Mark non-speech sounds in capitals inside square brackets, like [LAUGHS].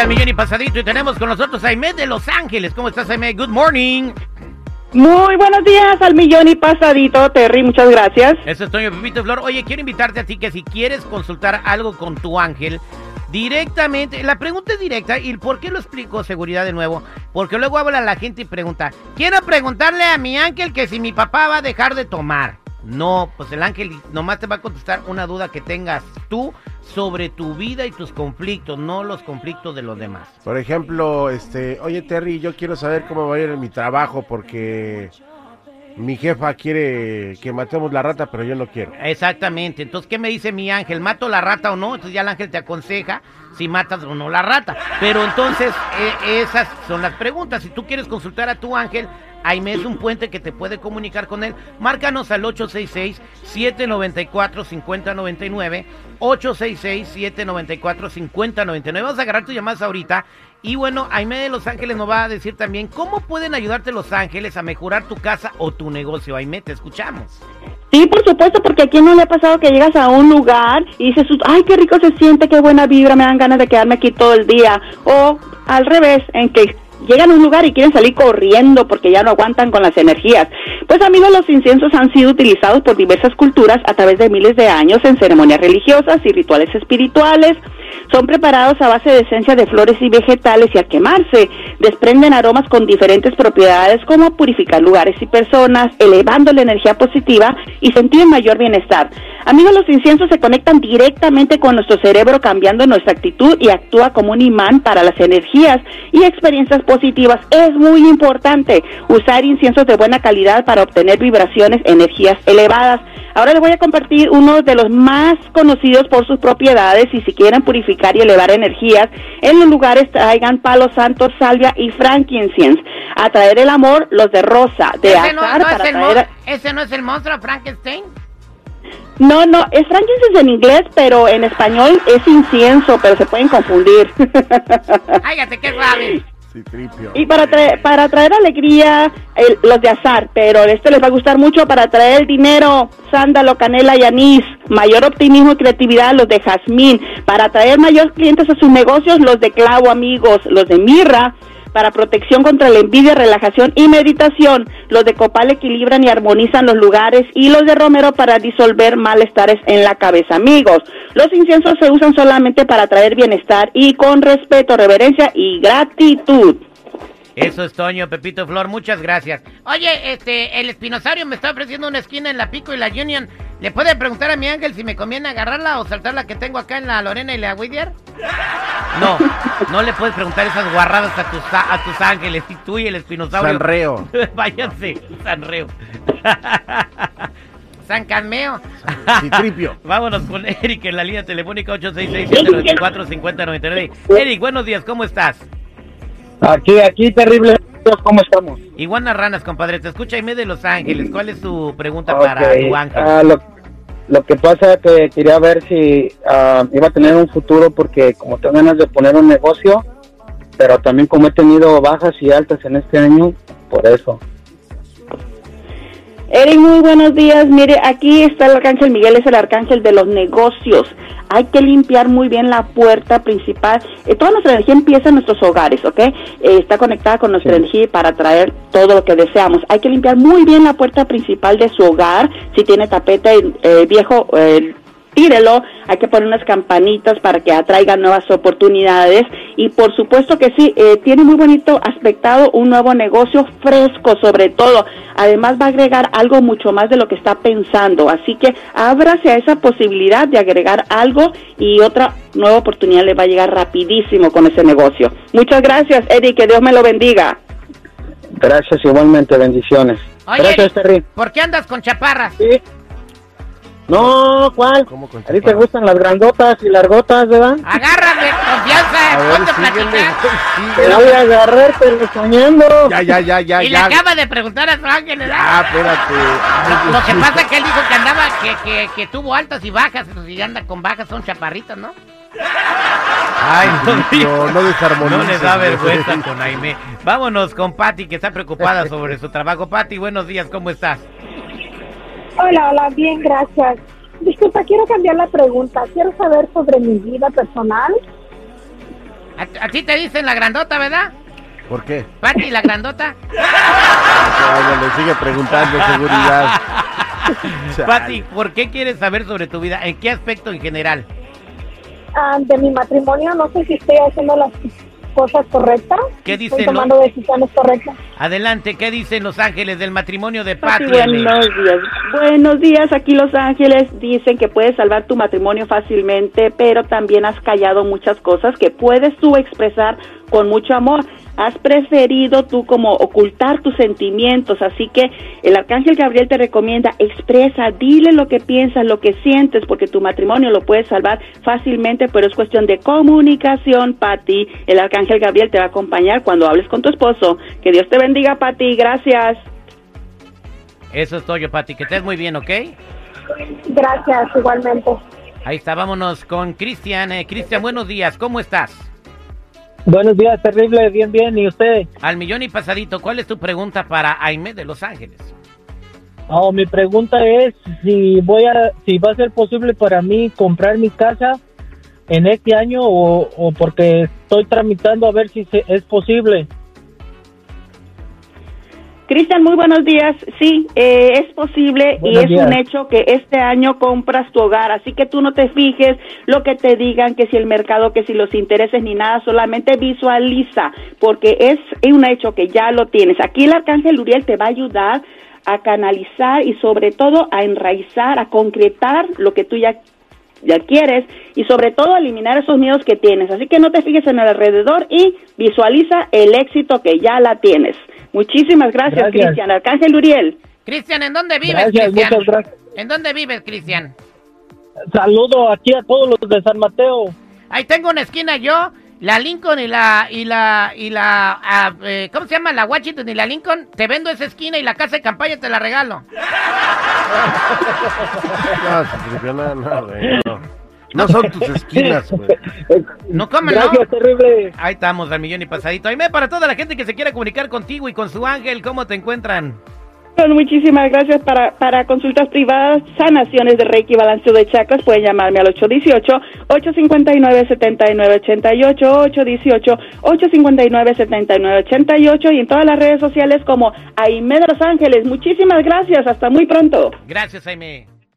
Al millón y pasadito y tenemos con nosotros a Aimee de Los Ángeles. ¿Cómo estás, Aimee? Good morning. Muy buenos días al millón y pasadito, Terry, muchas gracias. Eso es Toño Pepito Flor. Oye, quiero invitarte a ti que si quieres consultar algo con tu ángel, directamente, la pregunta es directa, ¿y por qué lo explico seguridad de nuevo? Porque luego habla la gente y pregunta, quiero preguntarle a mi ángel que si mi papá va a dejar de tomar. No, pues el ángel nomás te va a contestar una duda que tengas tú sobre tu vida y tus conflictos, no los conflictos de los demás. Por ejemplo, este, oye Terry, yo quiero saber cómo va a ir mi trabajo porque mi jefa quiere que matemos la rata, pero yo no quiero. Exactamente. Entonces, ¿qué me dice mi ángel? ¿Mato la rata o no? Entonces ya el ángel te aconseja si matas o no la rata. Pero entonces, eh, esas son las preguntas. Si tú quieres consultar a tu ángel, Aime es un puente que te puede comunicar con él. Márcanos al 866-794-5099. 866-794-5099. Vamos a agarrar tus llamadas ahorita. Y bueno, Aime de Los Ángeles nos va a decir también cómo pueden ayudarte Los Ángeles a mejorar tu casa o tu negocio. Aime, te escuchamos. Sí, por supuesto, porque aquí no le ha pasado que llegas a un lugar y dices, ay, qué rico se siente, qué buena vibra, me dan ganas de quedarme aquí todo el día. O al revés, en que llegan a un lugar y quieren salir corriendo porque ya no aguantan con las energías. Pues amigos, los inciensos han sido utilizados por diversas culturas a través de miles de años en ceremonias religiosas y rituales espirituales. Son preparados a base de esencia de flores y vegetales y al quemarse desprenden aromas con diferentes propiedades como purificar lugares y personas, elevando la energía positiva y sentir mayor bienestar. Amigos, los inciensos se conectan directamente con nuestro cerebro cambiando nuestra actitud y actúa como un imán para las energías y experiencias positivas. Es muy importante usar inciensos de buena calidad para obtener vibraciones, energías elevadas. Ahora les voy a compartir uno de los más conocidos por sus propiedades y si quieren purificar y elevar energías, en los lugares traigan palo santo, salvia y frankincense. A traer el amor, los de rosa, de ¿Ese no, azar no para es traer... ¿Ese no es el monstruo Frankenstein? No, no, es frankincense en inglés, pero en español es incienso, pero se pueden confundir. [LAUGHS] Cállate, qué rabia. Sí, tripio. Y para traer, para traer alegría, el- los de azar, pero este les va a gustar mucho para traer dinero, sándalo, canela y anís, mayor optimismo y creatividad, los de jazmín, para traer mayor clientes a sus negocios, los de clavo, amigos, los de mirra, para protección contra la envidia, relajación y meditación, los de copal equilibran y armonizan los lugares y los de romero para disolver malestares en la cabeza, amigos. Los inciensos se usan solamente para traer bienestar y con respeto, reverencia y gratitud. Eso es Toño, Pepito Flor, muchas gracias. Oye, este, el espinosaurio me está ofreciendo una esquina en la Pico y la Union. ¿Le puede preguntar a mi ángel si me conviene agarrarla o saltar la que tengo acá en la Lorena y la Whittier? No, no le puedes preguntar esas guarradas a tus, a tus ángeles, y tú y el espinosaurio. Sanreo. [LAUGHS] Váyanse, Sanreo. [LAUGHS] San Canmeo. Citripio. [LAUGHS] Vámonos con Eric en la línea telefónica 866-794-5099. Eric, buenos días, ¿cómo estás? Aquí, aquí, terrible. ¿Cómo estamos? Iguanas ranas, compadre. Te escucha Aime de Los Ángeles. ¿Cuál es tu pregunta para tu ángel? ah, lo, lo que pasa es que quería ver si ah, iba a tener un futuro porque como tengo ganas de poner un negocio, pero también como he tenido bajas y altas en este año, por eso. Eric, muy buenos días. Mire, aquí está el arcángel Miguel, es el arcángel de los negocios. Hay que limpiar muy bien la puerta principal. Eh, toda nuestra energía empieza en nuestros hogares, ¿ok? Eh, está conectada con nuestra energía para traer todo lo que deseamos. Hay que limpiar muy bien la puerta principal de su hogar. Si tiene tapete eh, viejo, eh, tírelo, hay que poner unas campanitas para que atraigan nuevas oportunidades y por supuesto que sí, eh, tiene muy bonito aspectado un nuevo negocio fresco sobre todo, además va a agregar algo mucho más de lo que está pensando, así que ábrase a esa posibilidad de agregar algo y otra nueva oportunidad le va a llegar rapidísimo con ese negocio. Muchas gracias, Eddie, que Dios me lo bendiga. Gracias igualmente, bendiciones. Oye, Gracias, Terry. ¿por qué andas con chaparras? Sí. No, ¿cuál? ¿Cómo con A ti te gustan las grandotas y largotas, ¿verdad? Agárrame, confianza, A ponte a. [LAUGHS] Te voy a agarrar, pero soñando. Ya, ya, ya, ya, Y le acaba de preguntar a su ángel, ¿verdad? Ah, espérate. Lo, lo que pasa es que él dijo que andaba, que, que, que tuvo altas y bajas, pero si anda con bajas son chaparritas, ¿no? Ay, [LAUGHS] No, no desarmonices, No le da vergüenza con Aime. Vámonos con Patty, que está preocupada sobre su trabajo. Patty, buenos días, ¿cómo estás? Hola, hola, bien, gracias. Disculpa, quiero cambiar la pregunta. Quiero saber sobre mi vida personal. A, a ti te dicen la grandota, ¿verdad? ¿Por qué? Patty, la grandota. [LAUGHS] Ándale, sigue preguntando seguridad. [LAUGHS] Patty, ¿por qué quieres saber sobre tu vida? ¿En qué aspecto en general? Ah, de mi matrimonio, no sé si estoy haciendo las cosas correctas. ¿Qué Estoy dicen tomando decisiones correctas. Adelante, ¿qué dicen los ángeles del matrimonio de Pati, Patty? Buenos días. Buenos días, aquí Los Ángeles dicen que puedes salvar tu matrimonio fácilmente, pero también has callado muchas cosas que puedes tú expresar con mucho amor. Has preferido tú como ocultar tus sentimientos, así que el arcángel Gabriel te recomienda expresa, dile lo que piensas, lo que sientes, porque tu matrimonio lo puedes salvar fácilmente, pero es cuestión de comunicación, Pati. El arcángel Gabriel te va a acompañar cuando hables con tu esposo. Que Dios te bendiga, Pati. Gracias. Eso es todo, Patty. Que estés muy bien, ¿ok? Gracias, igualmente. Ahí está, vámonos con Cristian. Eh, Cristian, buenos días, ¿cómo estás? Buenos días, terrible, bien, bien. ¿Y usted? Al millón y pasadito, ¿cuál es tu pregunta para Aime de Los Ángeles? Oh, mi pregunta es si voy a, si va a ser posible para mí comprar mi casa en este año o, o porque estoy tramitando a ver si se- es posible. Cristian, muy buenos días. Sí, eh, es posible Buenos y es días. un hecho que este año compras tu hogar, así que tú no te fijes lo que te digan, que si el mercado, que si los intereses ni nada, solamente visualiza, porque es un hecho que ya lo tienes. Aquí el arcángel Uriel te va a ayudar a canalizar y sobre todo a enraizar, a concretar lo que tú ya ya quieres y sobre todo eliminar esos miedos que tienes. Así que no te fijes en el alrededor y visualiza el éxito que ya la tienes. Muchísimas gracias, Gracias. Cristian. Arcángel Uriel. Cristian, ¿en dónde vives, Gracias, Cristian? muchas gracias. ¿En dónde vives, Cristian? Saludo aquí a todos los de San Mateo. Ahí tengo una esquina yo, la Lincoln y la, y la, y la, ah, eh, ¿cómo se llama? La Washington y la Lincoln. Te vendo esa esquina y la casa de campaña te la regalo. [LAUGHS] No, Citripio, no, no, no. Son tus esquinas, [LAUGHS] güey. No, ¿cómo no? Terrible. Ahí estamos, al millón y pasadito. Aime, para toda la gente que se quiera comunicar contigo y con su ángel, ¿cómo te encuentran? Bueno, Muchísimas gracias para, para consultas privadas, sanaciones de Reiki, balanceo de chakras. Pueden llamarme al 818-859-7988, 818-859-7988 y en todas las redes sociales como Aime de Los Ángeles. Muchísimas gracias. Hasta muy pronto. Gracias, Aime.